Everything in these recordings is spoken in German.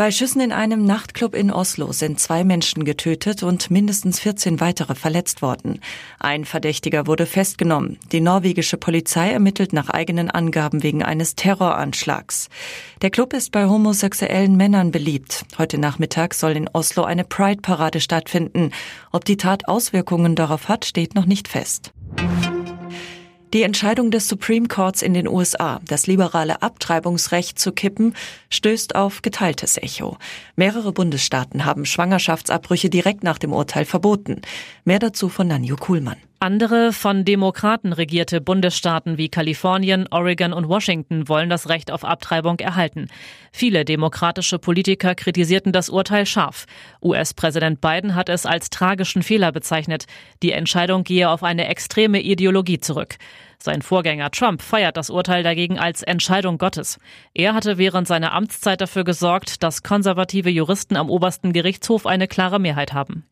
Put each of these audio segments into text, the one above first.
Bei Schüssen in einem Nachtclub in Oslo sind zwei Menschen getötet und mindestens 14 weitere verletzt worden. Ein Verdächtiger wurde festgenommen. Die norwegische Polizei ermittelt nach eigenen Angaben wegen eines Terroranschlags. Der Club ist bei homosexuellen Männern beliebt. Heute Nachmittag soll in Oslo eine Pride-Parade stattfinden. Ob die Tat Auswirkungen darauf hat, steht noch nicht fest. Die Entscheidung des Supreme Courts in den USA, das liberale Abtreibungsrecht zu kippen, stößt auf geteiltes Echo. Mehrere Bundesstaaten haben Schwangerschaftsabbrüche direkt nach dem Urteil verboten. Mehr dazu von Nanju Kuhlmann. Andere von Demokraten regierte Bundesstaaten wie Kalifornien, Oregon und Washington wollen das Recht auf Abtreibung erhalten. Viele demokratische Politiker kritisierten das Urteil scharf. US-Präsident Biden hat es als tragischen Fehler bezeichnet. Die Entscheidung gehe auf eine extreme Ideologie zurück. Sein Vorgänger Trump feiert das Urteil dagegen als Entscheidung Gottes. Er hatte während seiner Amtszeit dafür gesorgt, dass konservative Juristen am obersten Gerichtshof eine klare Mehrheit haben.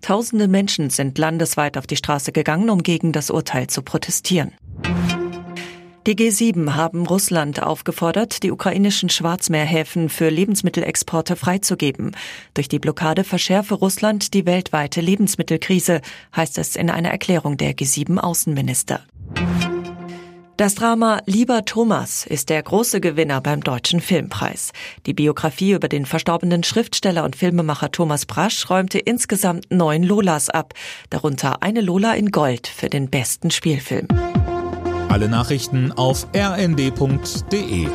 Tausende Menschen sind landesweit auf die Straße gegangen, um gegen das Urteil zu protestieren. Die G7 haben Russland aufgefordert, die ukrainischen Schwarzmeerhäfen für Lebensmittelexporte freizugeben. Durch die Blockade verschärfe Russland die weltweite Lebensmittelkrise, heißt es in einer Erklärung der G7 Außenminister. Das Drama Lieber Thomas ist der große Gewinner beim Deutschen Filmpreis. Die Biografie über den verstorbenen Schriftsteller und Filmemacher Thomas Brasch räumte insgesamt neun Lolas ab, darunter eine Lola in Gold für den besten Spielfilm. Alle Nachrichten auf rnd.de